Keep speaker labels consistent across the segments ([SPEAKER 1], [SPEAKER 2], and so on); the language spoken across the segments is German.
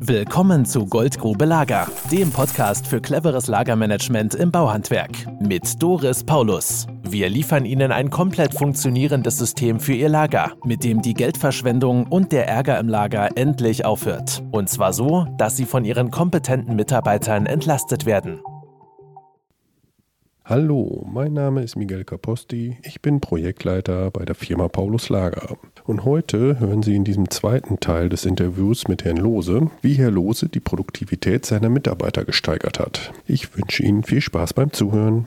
[SPEAKER 1] Willkommen zu Goldgrube Lager, dem Podcast für cleveres Lagermanagement im Bauhandwerk mit Doris Paulus. Wir liefern Ihnen ein komplett funktionierendes System für Ihr Lager, mit dem die Geldverschwendung und der Ärger im Lager endlich aufhört. Und zwar so, dass Sie von Ihren kompetenten Mitarbeitern entlastet werden.
[SPEAKER 2] Hallo, mein Name ist Miguel Caposti. Ich bin Projektleiter bei der Firma Paulus Lager. Und heute hören Sie in diesem zweiten Teil des Interviews mit Herrn Lose, wie Herr Lose die Produktivität seiner Mitarbeiter gesteigert hat. Ich wünsche Ihnen viel Spaß beim Zuhören.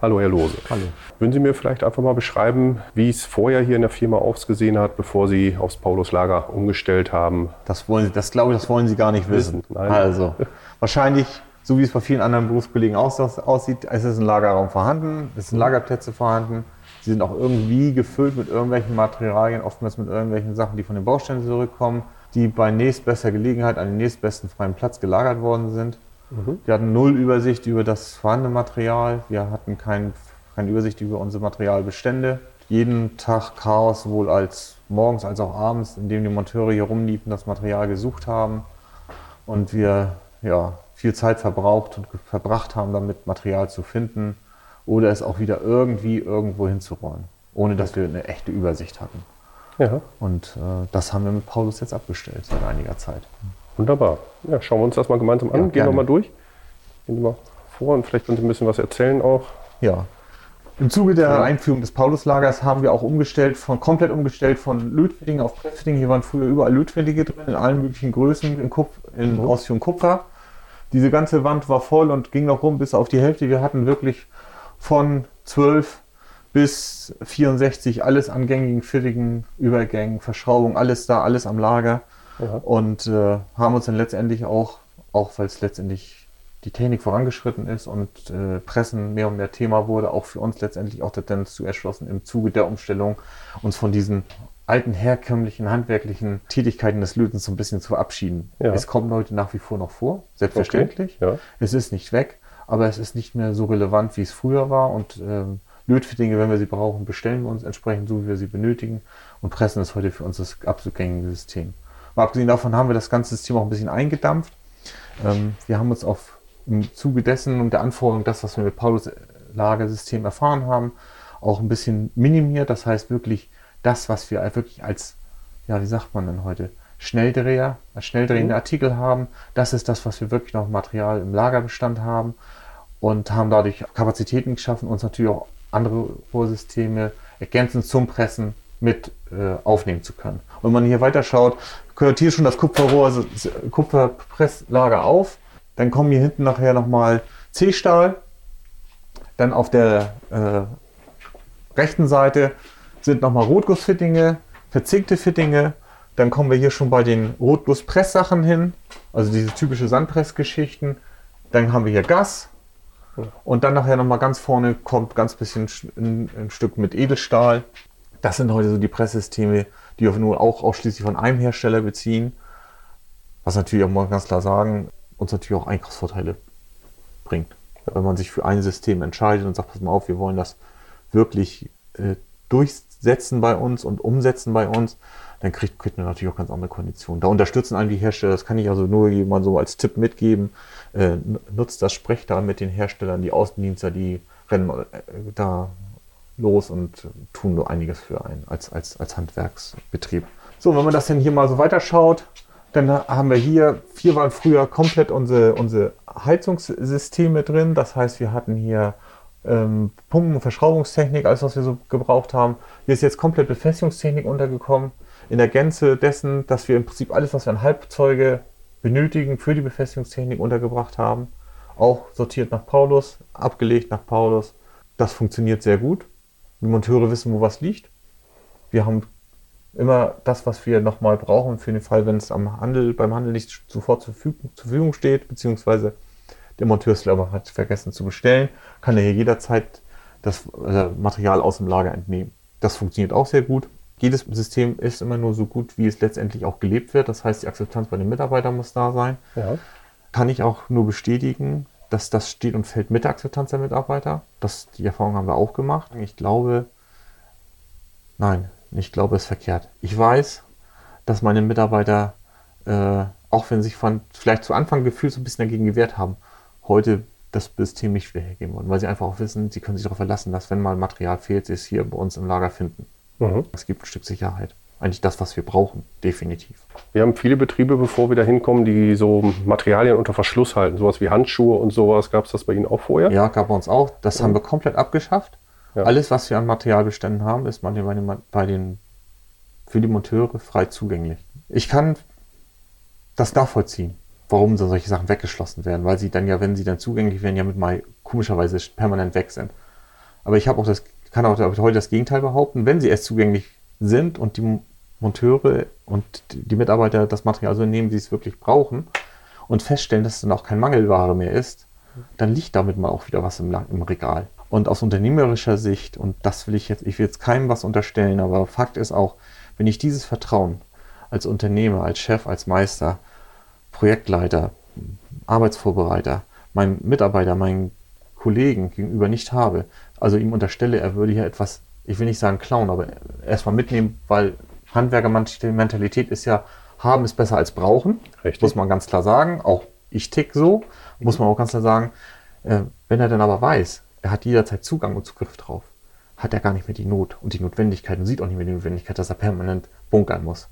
[SPEAKER 2] Hallo, Herr Lose.
[SPEAKER 3] Hallo.
[SPEAKER 2] Würden Sie mir vielleicht einfach mal beschreiben, wie es vorher hier in der Firma ausgesehen hat, bevor Sie aufs Paulus Lager umgestellt haben?
[SPEAKER 3] Das wollen Sie, das glaube ich, das wollen Sie gar nicht wissen.
[SPEAKER 2] Nein.
[SPEAKER 3] Also, wahrscheinlich so wie es bei vielen anderen Berufskollegen aussieht, es ist ein Lagerraum vorhanden, es sind Lagerplätze vorhanden. Sie sind auch irgendwie gefüllt mit irgendwelchen Materialien, oftmals mit irgendwelchen Sachen, die von den Baustellen zurückkommen, die bei nächstbester Gelegenheit an den nächstbesten freien Platz gelagert worden sind. Mhm. Wir hatten null Übersicht über das vorhandene Material. Wir hatten kein, keine Übersicht über unsere Materialbestände. Jeden Tag Chaos, sowohl als morgens als auch abends, indem die Monteure hier rumliefen, das Material gesucht haben. Und wir ja, viel Zeit verbraucht und verbracht haben, damit Material zu finden oder es auch wieder irgendwie irgendwo hinzuräumen, ohne dass wir eine echte Übersicht hatten. Ja. Und äh, das haben wir mit Paulus jetzt abgestellt seit einiger Zeit.
[SPEAKER 2] Wunderbar. Ja, schauen wir uns das mal gemeinsam an. Ja, Gehen wir mal durch. Gehen Sie mal vor und vielleicht können Sie ein bisschen was erzählen auch.
[SPEAKER 3] Ja. Im Zuge der ja. Einführung des Pauluslagers haben wir auch umgestellt, von, komplett umgestellt von Lötfitting auf Pressfitting. Hier waren früher überall Lötfittinge drin, in allen möglichen Größen, in, Kupf, in mhm. Ausführung Kupfer. Diese ganze Wand war voll und ging noch rum bis auf die Hälfte. Wir hatten wirklich von 12 bis 64 alles an gängigen, fittigen Übergängen, Verschraubungen, alles da, alles am Lager. Ja. Und äh, haben uns dann letztendlich auch, auch weil es letztendlich die Technik vorangeschritten ist und äh, Pressen mehr und mehr Thema wurde, auch für uns letztendlich auch der Tendenz zu erschlossen, im Zuge der Umstellung uns von diesen alten herkömmlichen handwerklichen Tätigkeiten des Lötens so ein bisschen zu verabschieden. Ja. Es kommt heute nach wie vor noch vor, selbstverständlich. Okay. Ja. Es ist nicht weg, aber es ist nicht mehr so relevant, wie es früher war. Und ähm, Lötfittinge, wenn wir sie brauchen, bestellen wir uns entsprechend so, wie wir sie benötigen. Und Pressen ist heute für uns das absolut gängige System. Aber abgesehen davon haben wir das ganze System auch ein bisschen eingedampft. Ähm, wir haben uns auf im Zuge dessen und der Anforderung, das, was wir mit Paulus Lagersystem erfahren haben, auch ein bisschen minimiert. Das heißt wirklich das, was wir wirklich als, ja, wie sagt man denn heute, Schnelldreher, als schnelldrehende mhm. Artikel haben. Das ist das, was wir wirklich noch Material im Lagerbestand haben und haben dadurch Kapazitäten geschaffen, uns natürlich auch andere Rohrsysteme ergänzend zum Pressen mit äh, aufnehmen zu können. Und wenn man hier weiter schaut, gehört hier schon das Kupferrohr, also Kupferpresslager auf. Dann kommen hier hinten nachher nochmal C-Stahl. Dann auf der äh, rechten Seite sind nochmal Rotgussfittinge, verzinkte Fittinge. Dann kommen wir hier schon bei den Rotgusspresssachen hin, also diese typische Sandpressgeschichten. Dann haben wir hier Gas. Und dann nachher nochmal ganz vorne kommt ganz bisschen ein, ein, Stück mit Edelstahl. Das sind heute so die Presssysteme, die wir nur auch ausschließlich von einem Hersteller beziehen. Was natürlich auch mal ganz klar sagen, uns natürlich auch Einkaufsvorteile bringt. Wenn man sich für ein System entscheidet und sagt, pass mal auf, wir wollen das wirklich äh, durchsetzen setzen bei uns und umsetzen bei uns, dann kriegt, kriegt man natürlich auch ganz andere Konditionen. Da unterstützen einen die Hersteller, das kann ich also nur jemand so als Tipp mitgeben. Äh, nutzt das, sprecht da mit den Herstellern, die Außendienste, die rennen äh, da los und tun so einiges für einen als, als, als Handwerksbetrieb. So, wenn man das denn hier mal so weiterschaut, dann haben wir hier, hier waren früher komplett unsere, unsere Heizungssysteme drin. Das heißt, wir hatten hier ähm, Pumpen- Verschraubungstechnik, alles was wir so gebraucht haben. Hier ist jetzt komplett Befestigungstechnik untergekommen. In der Gänze dessen, dass wir im Prinzip alles, was wir an Halbzeuge benötigen, für die Befestigungstechnik untergebracht haben. Auch sortiert nach Paulus, abgelegt nach Paulus. Das funktioniert sehr gut. Die Monteure wissen, wo was liegt. Wir haben immer das, was wir nochmal brauchen für den Fall, wenn es am Handel, beim Handel nicht sofort zur Verfügung steht, beziehungsweise der Monteursleber hat vergessen zu bestellen, kann er hier jederzeit das äh, Material aus dem Lager entnehmen. Das funktioniert auch sehr gut. Jedes System ist immer nur so gut, wie es letztendlich auch gelebt wird. Das heißt, die Akzeptanz bei den Mitarbeitern muss da sein. Ja. Kann ich auch nur bestätigen, dass das steht und fällt mit der Akzeptanz der Mitarbeiter. Das, die Erfahrung haben wir auch gemacht. Ich glaube, nein, ich glaube, es ist verkehrt. Ich weiß, dass meine Mitarbeiter äh, auch wenn sich von vielleicht zu Anfang gefühlt so ein bisschen dagegen gewehrt haben, heute das System nicht wieder hergeben wollen, weil sie einfach auch wissen, sie können sich darauf verlassen, dass wenn mal Material fehlt, sie es hier bei uns im Lager finden. Mhm. Es gibt ein Stück Sicherheit. Eigentlich das, was wir brauchen, definitiv.
[SPEAKER 2] Wir haben viele Betriebe, bevor wir da hinkommen, die so Materialien unter Verschluss halten. Sowas wie Handschuhe und sowas. Gab es das bei Ihnen auch vorher?
[SPEAKER 3] Ja, gab bei uns auch. Das mhm. haben wir komplett abgeschafft. Ja. Alles, was wir an Materialbeständen haben, ist bei den, bei den, für die Monteure frei zugänglich. Ich kann das nachvollziehen, warum so solche Sachen weggeschlossen werden, weil sie dann ja, wenn sie dann zugänglich werden, ja mit mal komischerweise permanent weg sind. Aber ich habe auch das, kann auch heute das Gegenteil behaupten, wenn sie erst zugänglich sind und die Monteure und die Mitarbeiter das Material so nehmen, wie sie es wirklich brauchen und feststellen, dass es dann auch kein Mangelware mehr ist, dann liegt damit mal auch wieder was im, im Regal. Und aus unternehmerischer Sicht, und das will ich jetzt, ich will jetzt keinem was unterstellen, aber Fakt ist auch, wenn ich dieses Vertrauen als Unternehmer, als Chef, als Meister, Projektleiter, Arbeitsvorbereiter, meinem Mitarbeiter, meinen Kollegen gegenüber nicht habe, also ihm unterstelle, er würde hier etwas, ich will nicht sagen klauen, aber erstmal mitnehmen, weil Handwerkermentalität ist ja, haben ist besser als brauchen. Richtig. Muss man ganz klar sagen. Auch ich tick so, muss man auch ganz klar sagen. Äh, wenn er dann aber weiß, er hat jederzeit Zugang und Zugriff drauf. Hat er gar nicht mehr die Not und die Notwendigkeit und sieht auch nicht mehr die Notwendigkeit, dass er permanent bunkern muss.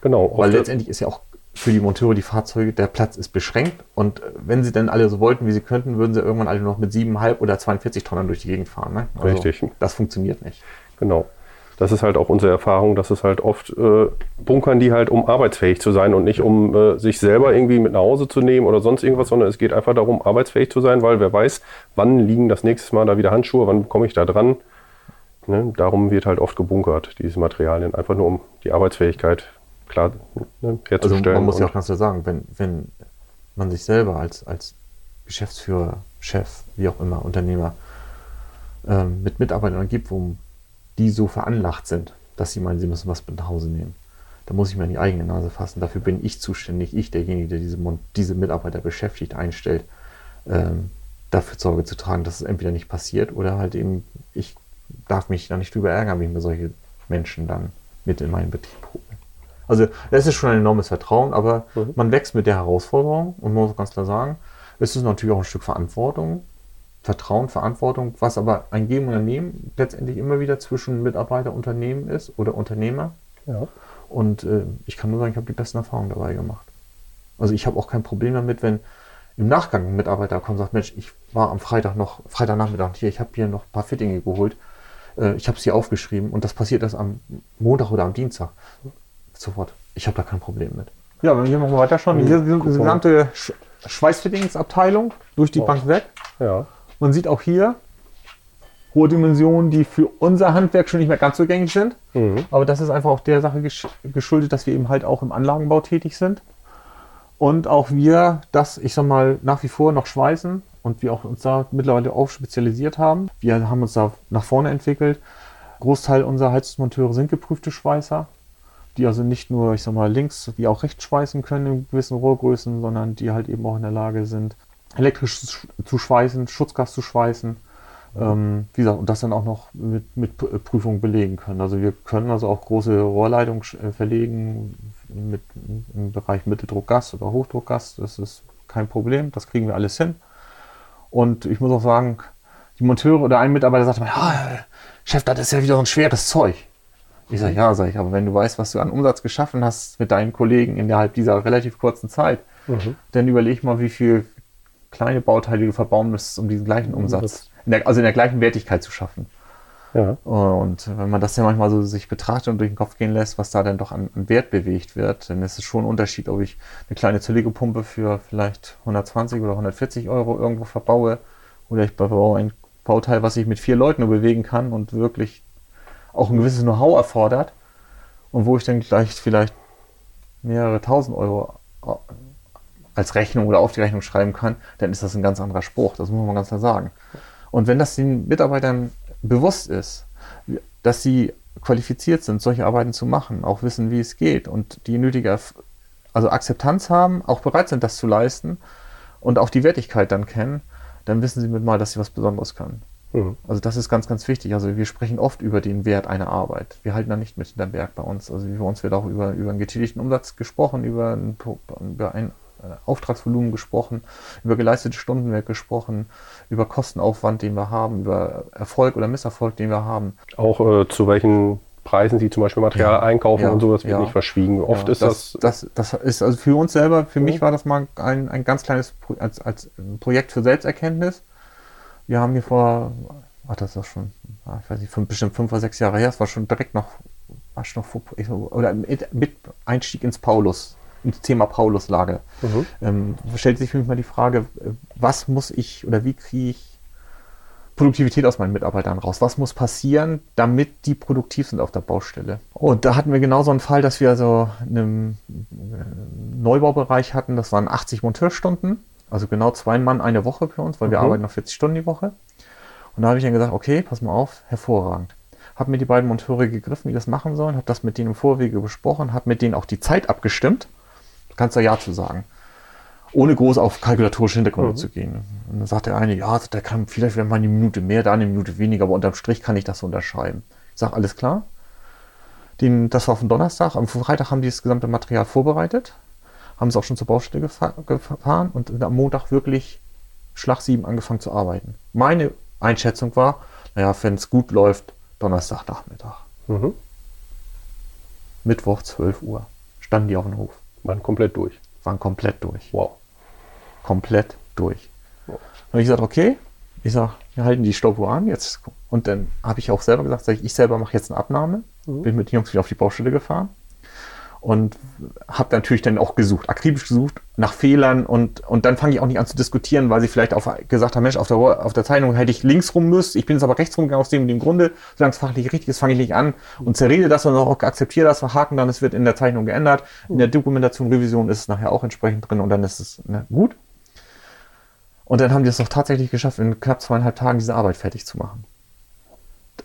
[SPEAKER 2] Genau.
[SPEAKER 3] Weil letztendlich ist ja auch für die Monteure die Fahrzeuge, der Platz ist beschränkt und äh, wenn sie denn alle so wollten, wie sie könnten, würden sie irgendwann alle noch mit 7,5 oder 42 Tonnen durch die Gegend fahren. Ne?
[SPEAKER 2] Also Richtig.
[SPEAKER 3] Das funktioniert nicht.
[SPEAKER 2] Genau. Das ist halt auch unsere Erfahrung, dass es halt oft äh, bunkern die halt, um arbeitsfähig zu sein und nicht um äh, sich selber irgendwie mit nach Hause zu nehmen oder sonst irgendwas, sondern es geht einfach darum, arbeitsfähig zu sein, weil wer weiß, wann liegen das nächste Mal da wieder Handschuhe, wann komme ich da dran. Ne? Darum wird halt oft gebunkert, diese Materialien, einfach nur um die Arbeitsfähigkeit klar
[SPEAKER 3] ne, herzustellen. Also man muss ja auch ganz klar sagen, wenn, wenn man sich selber als, als Geschäftsführer, Chef, wie auch immer, Unternehmer ähm, mit Mitarbeitern umgibt, wo die so veranlagt sind, dass sie meinen, sie müssen was mit nach Hause nehmen. Da muss ich mir an die eigene Nase fassen. Dafür bin ich zuständig, ich derjenige, der diese, diese Mitarbeiter beschäftigt, einstellt, ähm, dafür Sorge zu tragen, dass es entweder nicht passiert oder halt eben, ich darf mich da nicht drüber ärgern, wenn ich mir solche Menschen dann mit in meinen Betrieb. Also das ist schon ein enormes Vertrauen, aber mhm. man wächst mit der Herausforderung und man muss ganz klar sagen, es ist natürlich auch ein Stück Verantwortung, Vertrauen, Verantwortung, was aber ein Geben und Nehmen letztendlich immer wieder zwischen Mitarbeiter, Unternehmen ist oder Unternehmer. Ja. Und äh, ich kann nur sagen, ich habe die besten Erfahrungen dabei gemacht. Also ich habe auch kein Problem damit, wenn im Nachgang ein Mitarbeiter kommt und sagt, Mensch, ich war am Freitag noch, Freitagnachmittag hier, ich habe hier noch ein paar Fittinge geholt, äh, ich habe es hier aufgeschrieben und das passiert erst am Montag oder am Dienstag. Sofort. Ich habe da kein Problem mit. Ja, wenn wir nochmal weiter schauen, hier ist die gesamte Sch Schweißfittingsabteilung durch die oh. Bank weg. Ja. Man sieht auch hier hohe Dimensionen, die für unser Handwerk schon nicht mehr ganz so gängig sind. Mhm. Aber das ist einfach auch der Sache geschuldet, dass wir eben halt auch im Anlagenbau tätig sind. Und auch wir das, ich sag mal, nach wie vor noch schweißen und wir auch uns da mittlerweile auch spezialisiert haben. Wir haben uns da nach vorne entwickelt. Großteil unserer Heizungsmonteure sind geprüfte Schweißer, die also nicht nur, ich sag mal, links wie auch rechts schweißen können in gewissen Rohrgrößen, sondern die halt eben auch in der Lage sind, elektrisch zu schweißen, Schutzgas zu schweißen. Ähm, wie gesagt, und das dann auch noch mit, mit Prüfung belegen können. Also wir können also auch große Rohrleitungen äh, verlegen mit, im Bereich Mitteldruckgas oder Hochdruckgas. Das ist kein Problem, das kriegen wir alles hin. Und ich muss auch sagen, die Monteure oder ein Mitarbeiter sagt mal, ja, Chef, das ist ja wieder so ein schweres Zeug. Ich sage, ja, sage ich, aber wenn du weißt, was du an Umsatz geschaffen hast mit deinen Kollegen innerhalb dieser relativ kurzen Zeit, mhm. dann überleg mal, wie viel kleine Bauteile, du verbauen müsstest, um diesen gleichen Umsatz, in der, also in der gleichen Wertigkeit zu schaffen. Ja. Und wenn man das ja manchmal so sich betrachtet und durch den Kopf gehen lässt, was da denn doch an, an Wert bewegt wird, dann ist es schon ein Unterschied, ob ich eine kleine Zerlegepumpe für vielleicht 120 oder 140 Euro irgendwo verbaue oder ich baue ein Bauteil, was ich mit vier Leuten nur bewegen kann und wirklich auch ein gewisses Know-how erfordert und wo ich dann gleich vielleicht mehrere tausend Euro als Rechnung oder auf die Rechnung schreiben kann, dann ist das ein ganz anderer Spruch. Das muss man ganz klar sagen. Und wenn das den Mitarbeitern bewusst ist, dass sie qualifiziert sind, solche Arbeiten zu machen, auch wissen, wie es geht und die nötige also Akzeptanz haben, auch bereit sind, das zu leisten und auch die Wertigkeit dann kennen, dann wissen sie mit mal, dass sie was Besonderes können. Mhm. Also das ist ganz, ganz wichtig. Also wir sprechen oft über den Wert einer Arbeit. Wir halten da nicht mit hinterm Berg bei uns. Also bei uns wird auch über, über einen getätigten Umsatz gesprochen, über ein, über ein äh, Auftragsvolumen gesprochen, über geleistete Stundenwerk gesprochen, über Kostenaufwand, den wir haben, über Erfolg oder Misserfolg, den wir haben.
[SPEAKER 2] Auch äh, zu welchen Preisen Sie zum Beispiel Material ja, einkaufen ja, und so, das wird ja. nicht verschwiegen. Oft ist das,
[SPEAKER 3] das, das. Das ist also für uns selber, für mich war das mal ein, ein ganz kleines Pro als, als Projekt für Selbsterkenntnis. Wir haben hier vor, ach, das ist schon, ah, ich weiß nicht, fünf, bestimmt fünf oder sechs Jahre her, es war schon direkt noch, war schon noch vor, oder mit, mit Einstieg ins Paulus, ins Thema Pauluslage. Mhm. Ähm, stellt sich für mich mal die Frage, was muss ich oder wie kriege ich Produktivität aus meinen Mitarbeitern raus? Was muss passieren, damit die produktiv sind auf der Baustelle? Und da hatten wir genau so einen Fall, dass wir also einen äh, Neubaubereich hatten, das waren 80 Monteurstunden, also genau zwei Mann eine Woche für uns, weil wir mhm. arbeiten noch 40 Stunden die Woche. Und da habe ich dann gesagt, okay, pass mal auf, hervorragend. Habe mir die beiden Monteure gegriffen, wie das machen sollen, habe das mit denen im Vorwege besprochen, habe mit denen auch die Zeit abgestimmt. Du kannst da Ja zu sagen ohne groß auf kalkulatorische Hintergründe mhm. zu gehen. Und dann sagt der eine, ja, der kann vielleicht mal eine Minute mehr, da eine Minute weniger, aber unterm Strich kann ich das so unterschreiben. Ich sage, alles klar. Den, das war auf dem Donnerstag. Am Freitag haben die das gesamte Material vorbereitet, haben es auch schon zur Baustelle gefahr, gefahren und am Montag wirklich Schlag 7 angefangen zu arbeiten. Meine Einschätzung war, naja, wenn es gut läuft, Donnerstagnachmittag. Mhm. Mittwoch 12 Uhr standen die auf dem Hof.
[SPEAKER 2] Waren komplett durch.
[SPEAKER 3] Waren komplett durch. Wow komplett durch. Ja. Und ich gesagt, okay, ich sage, wir halten die Stoppuhr an jetzt. Und dann habe ich auch selber gesagt, ich, ich selber mache jetzt eine Abnahme. Mhm. Bin mit den Jungs wieder auf die Baustelle gefahren und habe natürlich dann auch gesucht, akribisch gesucht nach Fehlern und, und dann fange ich auch nicht an zu diskutieren, weil sie vielleicht auf, gesagt haben, Mensch, auf der, auf der Zeichnung hätte ich links rum müssen, ich bin jetzt aber rechts rumgegangen aus dem, dem Grunde, solange es fachlich richtig ist, fange ich nicht an und zerrede das und auch akzeptiere das, verhaken dann, es wird in der Zeichnung geändert, in der Dokumentation, Revision ist es nachher auch entsprechend drin und dann ist es ne, gut. Und dann haben die es doch tatsächlich geschafft, in knapp zweieinhalb Tagen diese Arbeit fertig zu machen.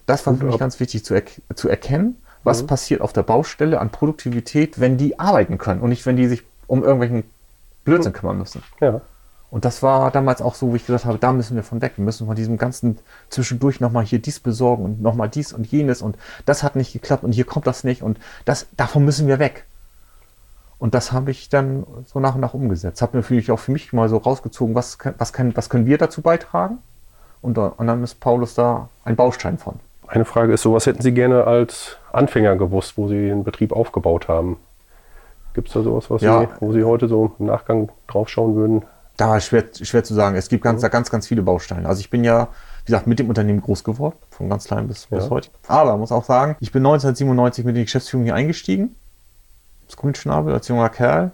[SPEAKER 3] Das war für mich ganz wichtig zu, er zu erkennen, was mhm. passiert auf der Baustelle an Produktivität, wenn die arbeiten können und nicht, wenn die sich um irgendwelchen Blödsinn mhm. kümmern müssen. Ja. Und das war damals auch so, wo ich gesagt habe, da müssen wir von weg. Wir müssen von diesem ganzen zwischendurch nochmal hier dies besorgen und nochmal dies und jenes und das hat nicht geklappt und hier kommt das nicht und das, davon müssen wir weg. Und das habe ich dann so nach und nach umgesetzt. Habe natürlich auch für mich mal so rausgezogen, was, was, kann, was können wir dazu beitragen? Und, und dann ist Paulus da ein Baustein von.
[SPEAKER 2] Eine Frage ist so, was hätten Sie gerne als Anfänger gewusst, wo Sie den Betrieb aufgebaut haben? Gibt es da sowas, was ja. Sie, wo Sie heute so im Nachgang draufschauen würden?
[SPEAKER 3] Da ist schwer, schwer zu sagen. Es gibt ganz, mhm. ganz, ganz viele Bausteine. Also ich bin ja, wie gesagt, mit dem Unternehmen groß geworden, von ganz klein bis, ja. bis heute. Aber muss auch sagen, ich bin 1997 mit der Geschäftsführung hier eingestiegen das Grünschnabel als junger Kerl.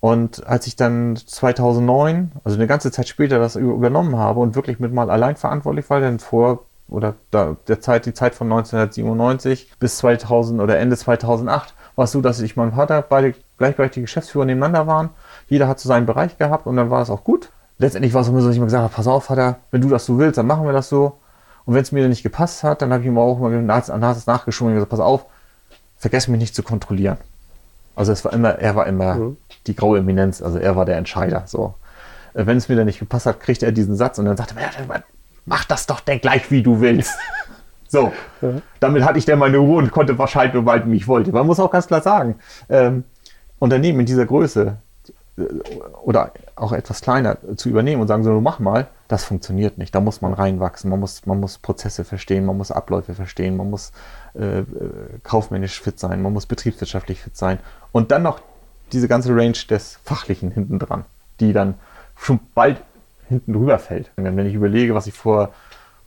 [SPEAKER 3] Und als ich dann 2009, also eine ganze Zeit später, das übernommen habe und wirklich mit mal allein verantwortlich war, denn vor oder da, der Zeit, die Zeit von 1997 bis 2000 oder Ende 2008 war es so, dass ich mein Vater beide gleichberechtigte Geschäftsführer nebeneinander waren. Jeder hat so seinen Bereich gehabt und dann war es auch gut. Letztendlich war es immer so, dass ich immer gesagt habe, pass auf, Vater, wenn du das so willst, dann machen wir das so. Und wenn es mir nicht gepasst hat, dann habe ich ihm auch immer nachgeschoben und gesagt, pass auf, vergess mich nicht zu kontrollieren. Also es war immer, er war immer mhm. die graue Eminenz, also er war der Entscheider. So. Äh, wenn es mir dann nicht gepasst hat, kriegte er diesen Satz und dann sagte er, mach das doch denn gleich, wie du willst. so, damit hatte ich dann meine Ruhe und konnte wahrscheinlich nur bald, wie ich wollte. Man muss auch ganz klar sagen, ähm, Unternehmen in dieser Größe äh, oder auch etwas kleiner zu übernehmen und sagen, so, mach mal, das funktioniert nicht. Da muss man reinwachsen, man muss, man muss Prozesse verstehen, man muss Abläufe verstehen, man muss äh, äh kaufmännisch fit sein, man muss betriebswirtschaftlich fit sein und dann noch diese ganze Range des Fachlichen hinten dran, die dann schon bald hinten drüber fällt. Wenn ich überlege, was ich vor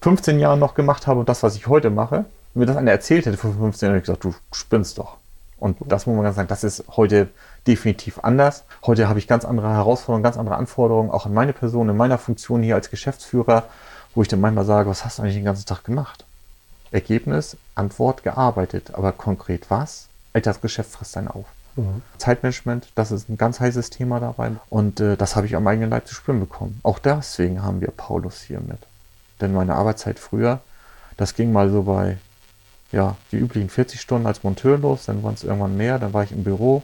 [SPEAKER 3] 15 Jahren noch gemacht habe und das, was ich heute mache, wenn mir das einer erzählt hätte vor 15 Jahren, hätte ich gesagt, du spinnst doch. Und das muss man ganz sagen, das ist heute definitiv anders. Heute habe ich ganz andere Herausforderungen, ganz andere Anforderungen, auch an meine Person, in meiner Funktion hier als Geschäftsführer, wo ich dann manchmal sage, was hast du eigentlich den ganzen Tag gemacht? Ergebnis, Antwort, gearbeitet. Aber konkret was? Das Geschäft frisst einen auf. Mhm. Zeitmanagement, das ist ein ganz heißes Thema dabei. Und äh, das habe ich am eigenen Leib zu spüren bekommen. Auch deswegen haben wir Paulus hier mit. Denn meine Arbeitszeit früher, das ging mal so bei ja, die üblichen 40 Stunden als Monteur los, dann waren es irgendwann mehr, dann war ich im Büro,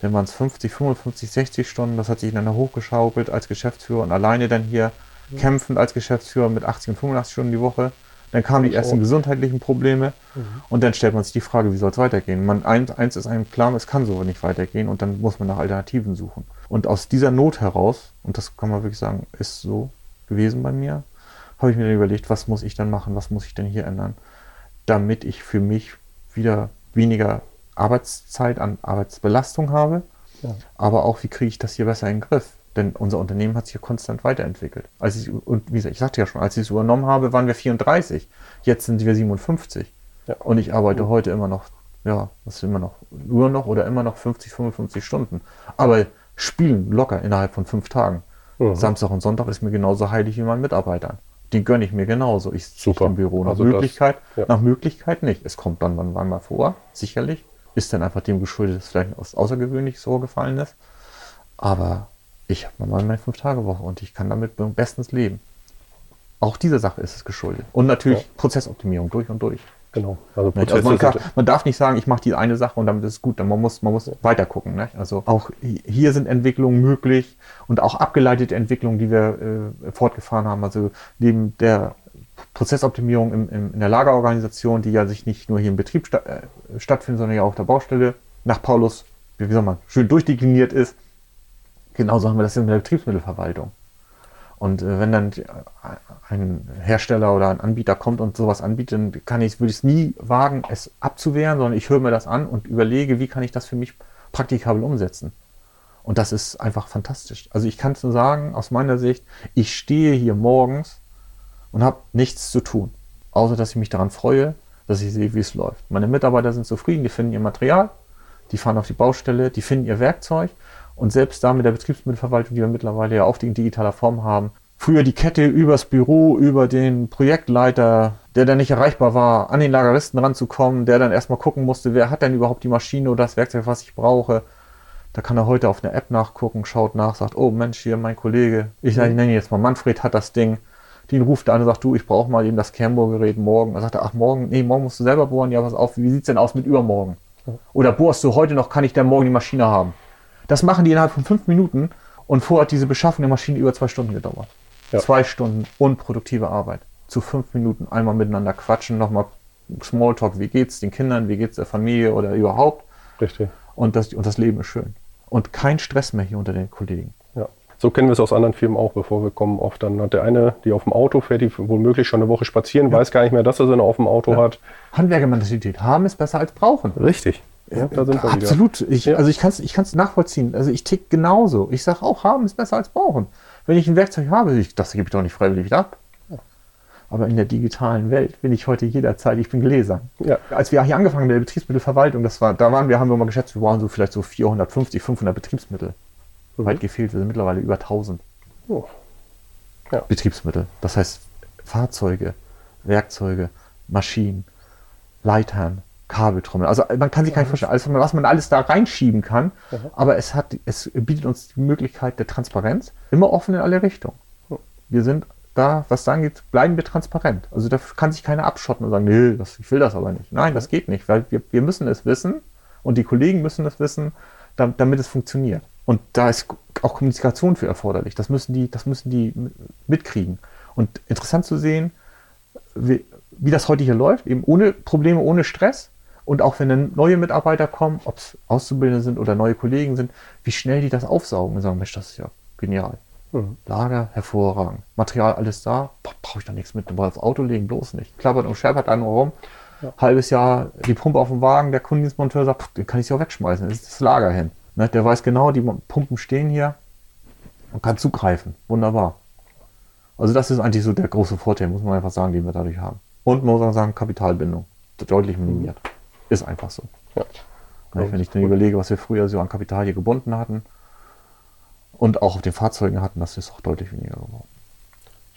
[SPEAKER 3] dann waren es 50, 55, 60 Stunden, das hat sich dann hochgeschaukelt als Geschäftsführer und alleine dann hier kämpfend als Geschäftsführer mit 80 und 85 Stunden die Woche. Dann kamen die ersten gesundheitlichen Probleme und dann stellt man sich die Frage, wie soll es weitergehen? Man, eins, eins ist einem klar, es kann so nicht weitergehen und dann muss man nach Alternativen suchen. Und aus dieser Not heraus, und das kann man wirklich sagen, ist so gewesen bei mir, habe ich mir dann überlegt, was muss ich dann machen, was muss ich denn hier ändern, damit ich für mich wieder weniger Arbeitszeit an Arbeitsbelastung habe,
[SPEAKER 2] Ja.
[SPEAKER 3] aber auch, wie kriege ich das hier besser in den Griff? Denn unser Unternehmen hat sich hier konstant weiterentwickelt. Als ich, und wie gesagt, ich sagte ja schon, als ich es übernommen habe, waren wir 34. Jetzt sind wir 57.
[SPEAKER 2] Ja.
[SPEAKER 3] Und ich arbeite heute immer noch, ja, was ist immer noch, nur noch oder immer noch 50, 55 Stunden. Aber spielen locker innerhalb von fünf Tagen.
[SPEAKER 2] Mhm.
[SPEAKER 3] Samstag und Sonntag ist mir genauso heilig wie meinen Mitarbeitern. Den gönne ich mir genauso. Ich sitze
[SPEAKER 2] Super.
[SPEAKER 3] im Büro. Nach
[SPEAKER 2] Also das-
[SPEAKER 3] Möglichkeit,
[SPEAKER 2] ja.
[SPEAKER 3] nach Möglichkeit nicht. Es kommt dann wann, wann mal vor, sicherlich. Ist dann einfach dem geschuldet, dass vielleicht was Außergewöhnliches vorgefallen ist. Aber ich habe mal meine Fünf-Tage-Woche und ich kann damit bestens leben. Auch dieser Sache ist es geschuldet. Und natürlich
[SPEAKER 2] Ja.
[SPEAKER 3] Prozessoptimierung durch und durch.
[SPEAKER 2] Genau. Also
[SPEAKER 3] Nicht? Also man, kann, man darf nicht sagen, ich mache die eine Sache und damit ist es gut. Dann Man muss, man muss weiter gucken. Nicht? Also auch hi- hier sind Entwicklungen möglich und auch abgeleitete Entwicklungen, die wir äh, fortgefahren haben. Also neben der Prozessoptimierung im, im, in der Lagerorganisation, die ja sich nicht nur hier im Betrieb sta äh, stattfindet, sondern ja auch auf der Baustelle nach Paulus, wie wie soll man, schön durchdekliniert ist. Genauso haben wir das in der Betriebsmittelverwaltung. Und äh, wenn dann die- ein Hersteller oder ein Anbieter kommt und sowas anbietet, dann kann ich, würde ich es nie wagen, es abzuwehren, sondern ich höre mir das an und überlege, wie kann ich das für mich praktikabel umsetzen. Und das ist einfach fantastisch. Also ich kann es nur sagen, aus meiner Sicht, ich stehe hier morgens und habe nichts zu tun, außer dass ich mich daran freue, dass ich sehe, wie es läuft. Meine Mitarbeiter sind zufrieden, die finden ihr Material, die fahren auf die Baustelle, die finden ihr Werkzeug und selbst da mit der Betriebsmittelverwaltung, die wir mittlerweile ja oft in digitaler Form haben, früher die Kette übers Büro, über den Projektleiter, der dann nicht erreichbar war, an den Lageristen ranzukommen, der dann erstmal gucken musste, wer hat denn überhaupt die Maschine oder das Werkzeug, was ich brauche. Da kann er heute auf einer App nachgucken, schaut nach, sagt, oh Mensch, hier mein Kollege, ich, nenne ihn jetzt mal Manfred, hat das Ding. Den ruft er an und sagt, du, ich brauche mal eben das Kernbohrgerät morgen. Er sagt, er, ach morgen, nee, morgen musst du selber bohren. Ja, pass auf, wie sieht's denn aus mit übermorgen? Oder bohrst du heute noch, kann ich denn morgen die Maschine haben? Das machen die innerhalb von fünf Minuten und vorher hat diese Beschaffung der Maschine über zwei Stunden gedauert.
[SPEAKER 2] Ja.
[SPEAKER 3] Zwei Stunden unproduktive Arbeit. Zu fünf Minuten einmal miteinander quatschen, nochmal Smalltalk, wie geht's den Kindern, wie geht's der Familie oder überhaupt.
[SPEAKER 2] Richtig.
[SPEAKER 3] Und das, und das Leben ist schön. Und kein Stress mehr hier unter den Kollegen.
[SPEAKER 2] Ja. So kennen wir es aus anderen Firmen auch, bevor wir kommen. Oft dann hat der eine, die auf dem Auto fährt, die womöglich schon eine Woche spazieren, weiß gar nicht mehr, dass er sie noch auf dem Auto hat.
[SPEAKER 3] Handwerkermentalität haben ist besser als brauchen.
[SPEAKER 2] Richtig. Ja, da sind wir wieder.
[SPEAKER 3] Absolut. Ich,
[SPEAKER 2] Ja.
[SPEAKER 3] Also ich kann es ich kann's nachvollziehen. Also ich tick genauso. Ich sage auch, haben ist besser als brauchen. Wenn ich ein Werkzeug habe, ich, das gebe ich doch nicht freiwillig wieder ab. Aber in der digitalen Welt bin ich heute jederzeit, ich bin Gläser.
[SPEAKER 2] Ja.
[SPEAKER 3] Als wir hier angefangen haben mit der Betriebsmittelverwaltung, das war, da waren wir, haben wir mal geschätzt, wir waren so vielleicht so 450, 500 Betriebsmittel.
[SPEAKER 2] Mhm.
[SPEAKER 3] Weit gefehlt, wir sind mittlerweile über 1000
[SPEAKER 2] Oh. Ja.
[SPEAKER 3] Betriebsmittel. Das heißt Fahrzeuge, Werkzeuge, Maschinen, Leitern, Kabeltrommel. Also man kann sich gar nicht vorstellen, alles, was man alles da reinschieben kann. Aber es hat, es bietet uns die Möglichkeit der Transparenz, immer offen in alle Richtungen. Wir sind da, was da angeht, bleiben wir transparent. Also da kann sich keiner abschotten und sagen, nee, das, ich will das aber nicht. Nein, das geht nicht, weil wir, wir müssen es wissen und die Kollegen müssen es wissen, dam- damit es funktioniert. Und da ist auch Kommunikation für erforderlich. Das müssen die, das müssen die mitkriegen. Und interessant zu sehen, wie, wie das heute hier läuft, eben ohne Probleme, ohne Stress. Und auch wenn dann neue Mitarbeiter kommen, ob es Auszubildende sind oder neue Kollegen sind, wie schnell die das aufsaugen und sagen, Mensch, das ist ja genial.
[SPEAKER 2] Mhm.
[SPEAKER 3] Lager, hervorragend. Material, alles da, brauche ich doch nichts mit, mal aufs Auto legen, bloß nicht. Klappert und scheppert dann rum. Halbes Jahr die Pumpe auf dem Wagen, der Kundendienstmonteur sagt, pff, den kann ich ja auch wegschmeißen, das ist das Lager hin. Ne, der weiß genau, die Pumpen stehen hier und kann zugreifen. Wunderbar. Also das ist eigentlich so der große Vorteil, muss man einfach sagen, den wir dadurch haben. Und man muss auch sagen, Kapitalbindung. Deutlich minimiert. Ist einfach so.
[SPEAKER 2] Ja.
[SPEAKER 3] Ne, Wenn ich dann überlege, was wir früher so an Kapital hier gebunden hatten und auch auf den Fahrzeugen hatten, das ist auch deutlich weniger geworden.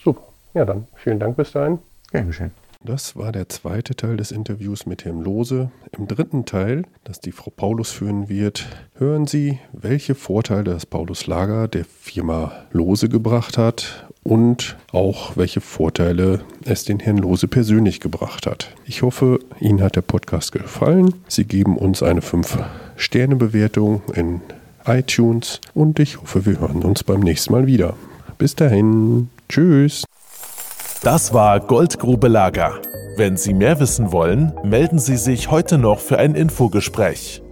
[SPEAKER 2] Super. Ja, dann vielen Dank bis dahin.
[SPEAKER 3] Gern geschehen.
[SPEAKER 2] Das war der zweite Teil des Interviews mit Herrn Lose. Im dritten Teil, das die Frau Paulus führen wird, hören Sie, welche Vorteile das Paulus Lager der Firma Lose gebracht hat und auch welche Vorteile es den Herrn Lose persönlich gebracht hat. Ich hoffe, Ihnen hat der Podcast gefallen. Sie geben uns eine 5-Sterne-Bewertung in iTunes und ich hoffe, wir hören uns beim nächsten Mal wieder. Bis dahin. Tschüss.
[SPEAKER 1] Das war Goldgrube Lager. Wenn Sie mehr wissen wollen, melden Sie sich heute noch für ein Infogespräch.